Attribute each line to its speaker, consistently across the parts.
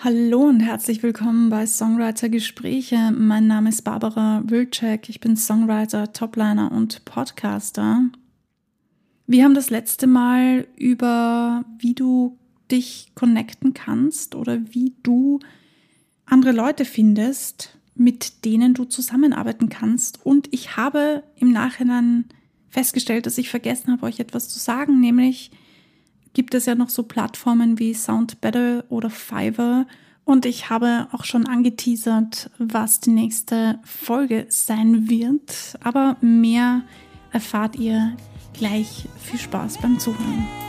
Speaker 1: Hallo und herzlich willkommen bei Songwriter Gespräche. Mein Name ist Barbara Wilczek. Ich bin Songwriter, Topliner und Podcaster. Wir haben das letzte Mal über, wie du dich connecten kannst oder wie du andere Leute findest, mit denen du zusammenarbeiten kannst. Und ich habe im Nachhinein festgestellt, dass ich vergessen habe, euch etwas zu sagen, nämlich gibt es ja noch so Plattformen wie Sound Better oder Fiverr. Und ich habe auch schon angeteasert, was die nächste Folge sein wird. Aber mehr erfahrt ihr gleich. Viel Spaß beim Zuhören.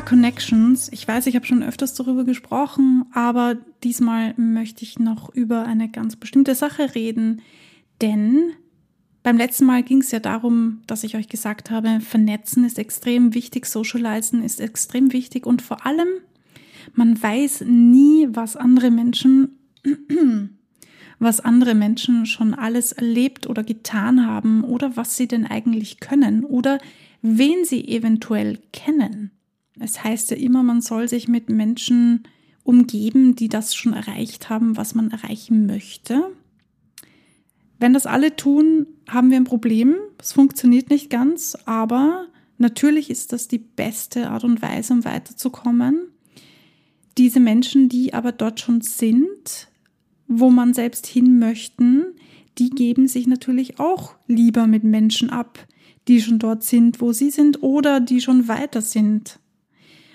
Speaker 1: Connections. Ich weiß, ich habe schon öfters darüber gesprochen, aber diesmal möchte ich noch über eine ganz bestimmte Sache reden. Denn beim letzten Mal ging es ja darum, dass ich euch gesagt habe, vernetzen ist extrem wichtig, socializen ist extrem wichtig und vor allem, man weiß nie, was andere Menschen, was andere Menschen schon alles erlebt oder getan haben oder was sie denn eigentlich können oder wen sie eventuell kennen. Es heißt ja immer, man soll sich mit Menschen umgeben, die das schon erreicht haben, was man erreichen möchte. Wenn das alle tun, haben wir ein Problem. Es funktioniert nicht ganz, aber natürlich ist das die beste Art und Weise, um weiterzukommen. Diese Menschen, die aber dort schon sind, wo man selbst hin möchten, die geben sich natürlich auch lieber mit Menschen ab, die schon dort sind, wo sie sind oder die schon weiter sind.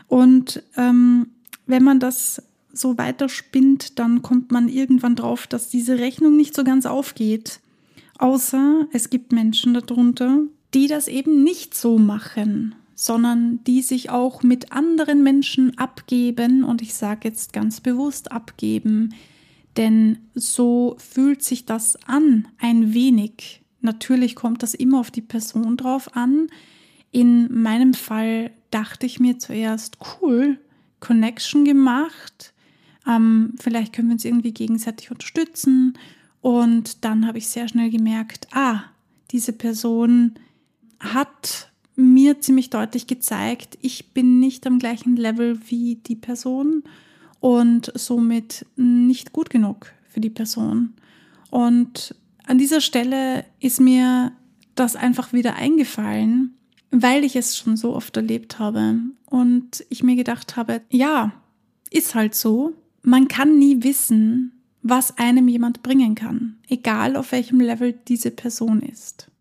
Speaker 1: Und ähm, wenn man das so weiterspinnt, dann kommt man irgendwann drauf, dass diese Rechnung nicht so ganz aufgeht. Außer es gibt Menschen darunter, die das eben nicht so machen, sondern die sich auch mit anderen Menschen abgeben. Und ich sage jetzt ganz bewusst abgeben, denn so fühlt sich das an, ein wenig. Natürlich kommt das immer auf die Person drauf an. In meinem Fall dachte ich mir zuerst, cool, Connection gemacht. Ähm, vielleicht können wir uns irgendwie gegenseitig unterstützen. Und dann habe ich sehr schnell gemerkt, ah, diese Person hat mir ziemlich deutlich gezeigt, ich bin nicht am gleichen Level wie die Person und somit nicht gut genug für die Person. Und an dieser Stelle ist mir das einfach wieder eingefallen, weil ich es schon so oft erlebt habe und ich mir gedacht habe, ja, ist halt so. Man kann nie wissen, was einem jemand bringen kann, egal auf welchem Level diese Person ist.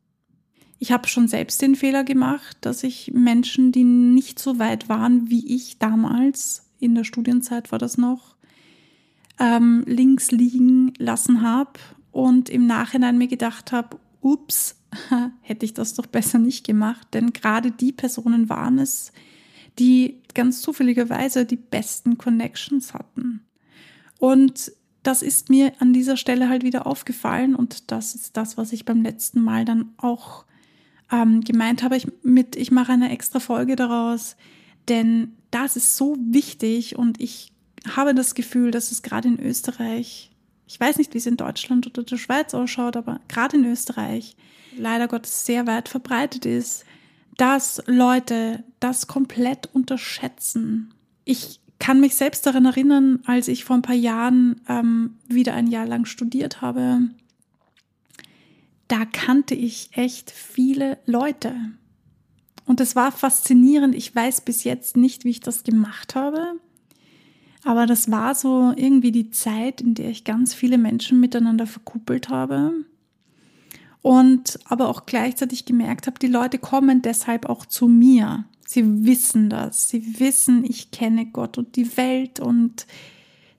Speaker 1: Ich habe schon selbst den Fehler gemacht, dass ich Menschen, die nicht so weit waren wie ich damals, in der Studienzeit war das noch, ähm, links liegen lassen habe und im Nachhinein mir gedacht habe, ups, hätte ich das doch besser nicht gemacht, denn gerade die Personen waren es, die ganz zufälligerweise die besten Connections hatten. Und das ist mir an dieser Stelle halt wieder aufgefallen und das ist das, was ich beim letzten Mal dann auch ähm, gemeint habe. Ich, mit, ich mache eine extra Folge daraus, denn das ist so wichtig und ich habe das Gefühl, dass es gerade in Österreich, ich weiß nicht, wie es in Deutschland oder der Schweiz ausschaut, aber gerade in Österreich leider Gottes sehr weit verbreitet ist, dass Leute das komplett unterschätzen. Ich kann mich selbst daran erinnern, als ich vor ein paar Jahren ähm, wieder ein Jahr lang studiert habe, da kannte ich echt viele Leute. Und es war faszinierend. Ich weiß bis jetzt nicht, wie ich das gemacht habe. Aber das war so irgendwie die Zeit, in der ich ganz viele Menschen miteinander verkuppelt habe und aber auch gleichzeitig gemerkt habe, die Leute kommen deshalb auch zu mir. Sie wissen das. Sie wissen, ich kenne Gott und die Welt und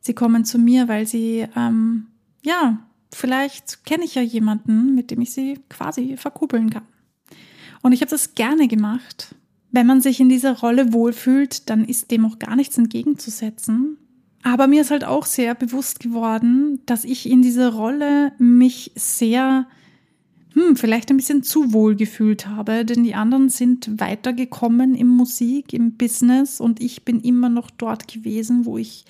Speaker 1: sie kommen zu mir, weil sie, ähm, ja, vielleicht kenne ich ja jemanden, mit dem ich sie quasi verkuppeln kann. Und ich habe das gerne gemacht. Wenn man sich in dieser Rolle wohlfühlt, dann ist dem auch gar nichts entgegenzusetzen. Aber mir ist halt auch sehr bewusst geworden, dass ich in dieser Rolle mich sehr hm, vielleicht ein bisschen zu wohl gefühlt habe, denn die anderen sind weitergekommen im Musik, im Business und ich bin immer noch dort gewesen, wo ich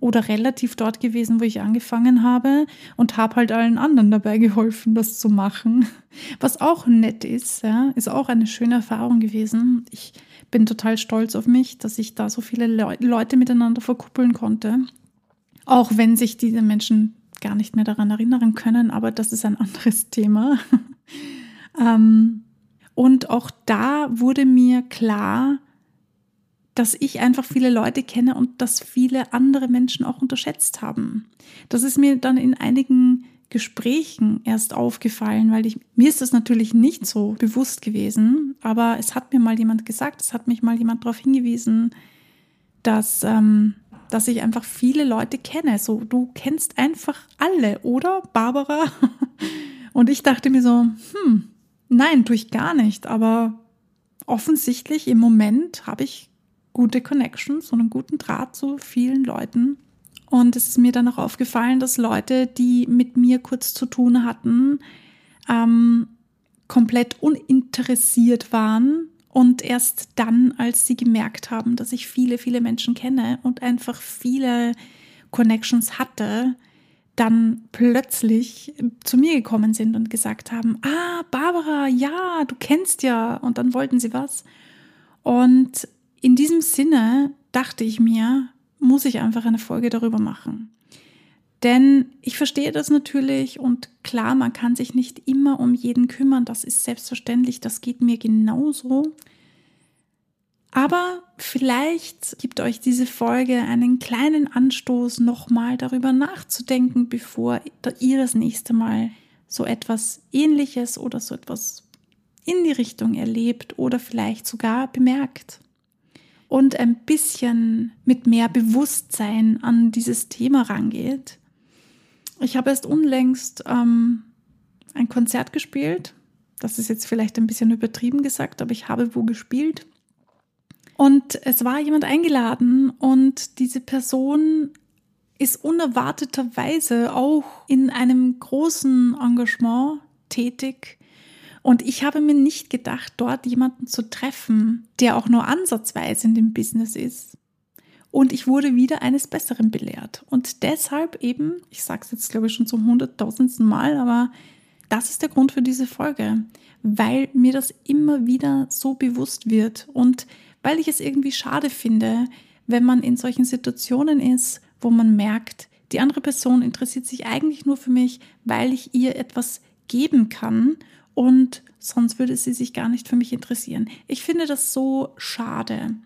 Speaker 1: oder relativ dort gewesen, wo ich angefangen habe und habe halt allen anderen dabei geholfen, das zu machen. Was auch nett ist, ja, ist auch eine schöne Erfahrung gewesen. Ich bin total stolz auf mich, dass ich da so viele Le Leute miteinander verkuppeln konnte. Auch wenn sich diese Menschen gar nicht mehr daran erinnern können, aber das ist ein anderes Thema. ähm, und auch da wurde mir klar, dass ich einfach viele Leute kenne und dass viele andere Menschen auch unterschätzt haben. Das ist mir dann in einigen Gesprächen erst aufgefallen, weil ich, mir ist das natürlich nicht so bewusst gewesen, aber es hat mir mal jemand gesagt, es hat mich mal jemand darauf hingewiesen, dass, ähm, dass ich einfach viele Leute kenne. So, du kennst einfach alle, oder, Barbara? Und ich dachte mir so, hm, nein, tue ich gar nicht, aber offensichtlich im Moment habe ich gute Connections und einen guten Draht zu vielen Leuten. Und es ist mir dann auch aufgefallen, dass Leute, die mit mir kurz zu tun hatten, ähm, komplett uninteressiert waren und erst dann, als sie gemerkt haben, dass ich viele, viele Menschen kenne und einfach viele Connections hatte, dann plötzlich zu mir gekommen sind und gesagt haben, ah, Barbara, ja, du kennst ja. Und dann wollten sie was. Und in diesem Sinne dachte ich mir, muss ich einfach eine Folge darüber machen. Denn ich verstehe das natürlich und klar, man kann sich nicht immer um jeden kümmern, das ist selbstverständlich, das geht mir genauso. Aber vielleicht gibt euch diese Folge einen kleinen Anstoß, nochmal darüber nachzudenken, bevor ihr das nächste Mal so etwas Ähnliches oder so etwas in die Richtung erlebt oder vielleicht sogar bemerkt und ein bisschen mit mehr Bewusstsein an dieses Thema rangeht. Ich habe erst unlängst ähm, ein Konzert gespielt. Das ist jetzt vielleicht ein bisschen übertrieben gesagt, aber ich habe wo gespielt. Und es war jemand eingeladen und diese Person ist unerwarteterweise auch in einem großen Engagement tätig und ich habe mir nicht gedacht, dort jemanden zu treffen, der auch nur ansatzweise in dem Business ist. Und ich wurde wieder eines Besseren belehrt. Und deshalb eben, ich sage es jetzt glaube ich schon zum hunderttausendsten Mal, aber das ist der Grund für diese Folge, weil mir das immer wieder so bewusst wird und weil ich es irgendwie schade finde, wenn man in solchen Situationen ist, wo man merkt, die andere Person interessiert sich eigentlich nur für mich, weil ich ihr etwas geben kann und sonst würde sie sich gar nicht für mich interessieren. Ich finde das so schade.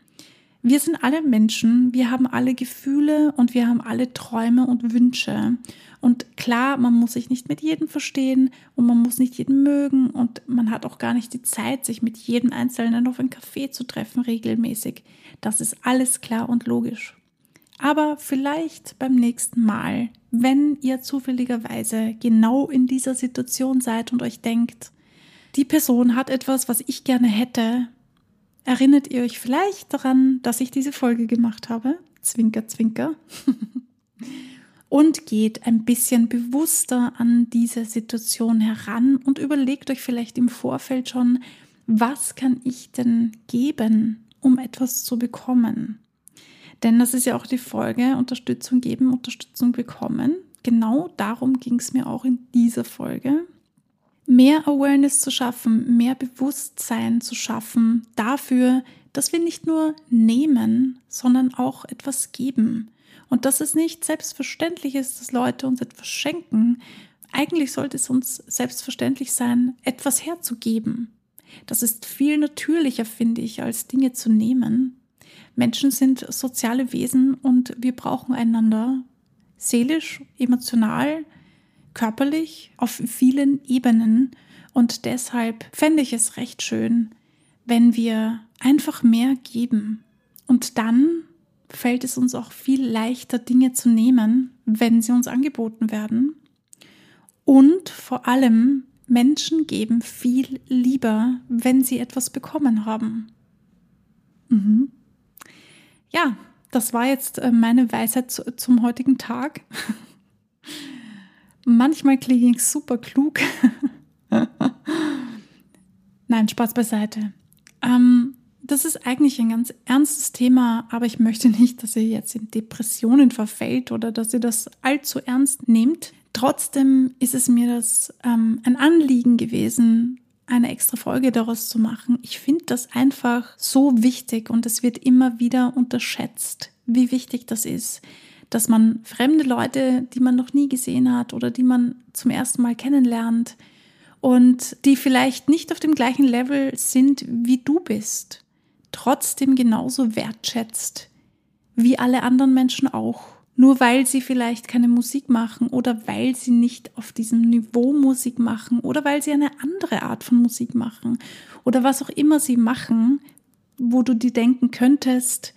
Speaker 1: Wir sind alle Menschen, wir haben alle Gefühle und wir haben alle Träume und Wünsche. Und klar, man muss sich nicht mit jedem verstehen und man muss nicht jeden mögen und man hat auch gar nicht die Zeit, sich mit jedem Einzelnen auf ein Café zu treffen regelmäßig. Das ist alles klar und logisch. Aber vielleicht beim nächsten Mal, wenn ihr zufälligerweise genau in dieser Situation seid und euch denkt, die Person hat etwas, was ich gerne hätte. Erinnert ihr euch vielleicht daran, dass ich diese Folge gemacht habe? Zwinker, zwinker. und geht ein bisschen bewusster an diese Situation heran und überlegt euch vielleicht im Vorfeld schon, was kann ich denn geben, um etwas zu bekommen? Denn das ist ja auch die Folge, Unterstützung geben, Unterstützung bekommen. Genau darum ging es mir auch in dieser Folge mehr Awareness zu schaffen, mehr Bewusstsein zu schaffen dafür, dass wir nicht nur nehmen, sondern auch etwas geben. Und dass es nicht selbstverständlich ist, dass Leute uns etwas schenken. Eigentlich sollte es uns selbstverständlich sein, etwas herzugeben. Das ist viel natürlicher, finde ich, als Dinge zu nehmen. Menschen sind soziale Wesen und wir brauchen einander seelisch, emotional, körperlich auf vielen Ebenen. Und deshalb fände ich es recht schön, wenn wir einfach mehr geben. Und dann fällt es uns auch viel leichter, Dinge zu nehmen, wenn sie uns angeboten werden. Und vor allem, Menschen geben viel lieber, wenn sie etwas bekommen haben. Mhm. Ja, das war jetzt äh, meine Weisheit zum heutigen Tag. Manchmal klinge ich super klug. Nein, Spaß beiseite. Ähm, das ist eigentlich ein ganz ernstes Thema, aber ich möchte nicht, dass ihr jetzt in Depressionen verfällt oder dass ihr das allzu ernst nehmt. Trotzdem ist es mir das ähm, ein Anliegen gewesen, eine extra Folge daraus zu machen. Ich finde das einfach so wichtig und es wird immer wieder unterschätzt, wie wichtig das ist, dass man fremde Leute, die man noch nie gesehen hat oder die man zum ersten Mal kennenlernt und die vielleicht nicht auf dem gleichen Level sind, wie du bist, trotzdem genauso wertschätzt wie alle anderen Menschen auch. Nur weil sie vielleicht keine Musik machen oder weil sie nicht auf diesem Niveau Musik machen oder weil sie eine andere Art von Musik machen oder was auch immer sie machen, wo du dir denken könntest,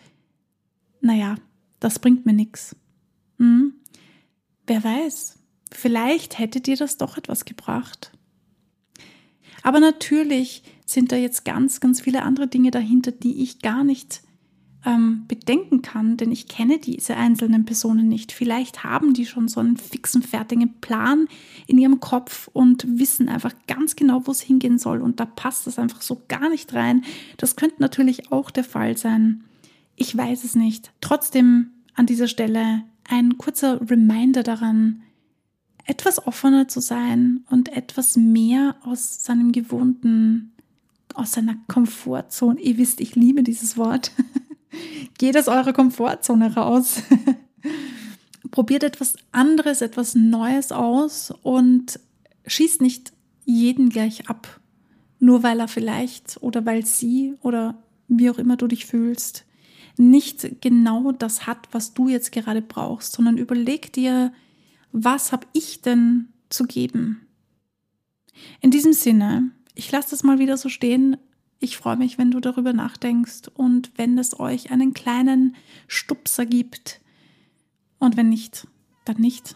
Speaker 1: naja, das bringt mir nichts. Hm? Wer weiß, vielleicht hätte dir das doch etwas gebracht. Aber natürlich sind da jetzt ganz, ganz viele andere Dinge dahinter, die ich gar nicht ähm, bedenken kann, denn ich kenne diese einzelnen Personen nicht. Vielleicht haben die schon so einen fixen, fertigen Plan in ihrem Kopf und wissen einfach ganz genau, wo es hingehen soll. Und da passt das einfach so gar nicht rein. Das könnte natürlich auch der Fall sein. Ich weiß es nicht. Trotzdem an dieser Stelle ein kurzer Reminder daran, etwas offener zu sein und etwas mehr aus seinem gewohnten, aus seiner Komfortzone. Ihr wisst, ich liebe dieses Wort. Geht aus eurer Komfortzone raus. Probiert etwas anderes, etwas Neues aus und schießt nicht jeden gleich ab, nur weil er vielleicht oder weil sie oder wie auch immer du dich fühlst, nicht genau das hat, was du jetzt gerade brauchst, sondern überleg dir, was habe ich denn zu geben? In diesem Sinne, ich lasse das mal wieder so stehen. Ich freue mich, wenn du darüber nachdenkst und wenn es euch einen kleinen Stupser gibt. Und wenn nicht, dann nicht.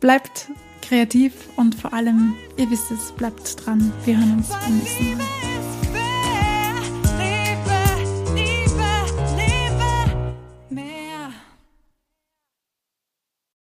Speaker 1: Bleibt kreativ und vor allem, ihr wisst es, bleibt dran. Wir hören uns beim nächsten Mal.